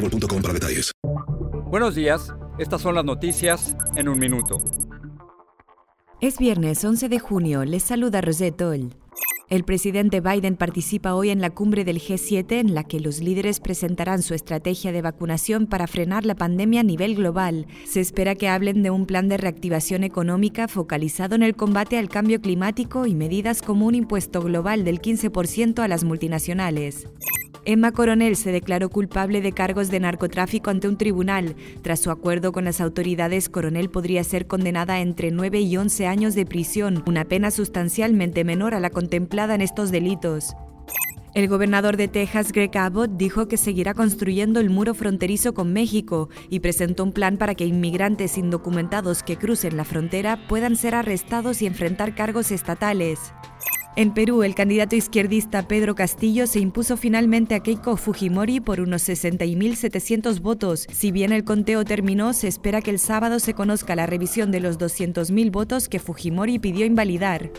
boostmobile.com para detalles. Buenos días, estas son las noticias en un minuto. Es viernes 11 de junio, les saluda Rosette Toll. El presidente Biden participa hoy en la cumbre del G7 en la que los líderes presentarán su estrategia de vacunación para frenar la pandemia a nivel global. Se espera que hablen de un plan de reactivación económica focalizado en el combate al cambio climático y medidas como un impuesto global del 15% a las multinacionales. Emma Coronel se declaró culpable de cargos de narcotráfico ante un tribunal. Tras su acuerdo con las autoridades, Coronel podría ser condenada entre 9 y 11 años de prisión, una pena sustancialmente menor a la contemplada en estos delitos. El gobernador de Texas, Greg Abbott, dijo que seguirá construyendo el muro fronterizo con México y presentó un plan para que inmigrantes indocumentados que crucen la frontera puedan ser arrestados y enfrentar cargos estatales. En Perú, el candidato izquierdista Pedro Castillo se impuso finalmente a Keiko Fujimori por unos 60.700 votos. Si bien el conteo terminó, se espera que el sábado se conozca la revisión de los 200.000 votos que Fujimori pidió invalidar.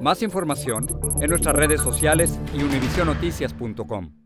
Más información en nuestras redes sociales y univisionoticias.com.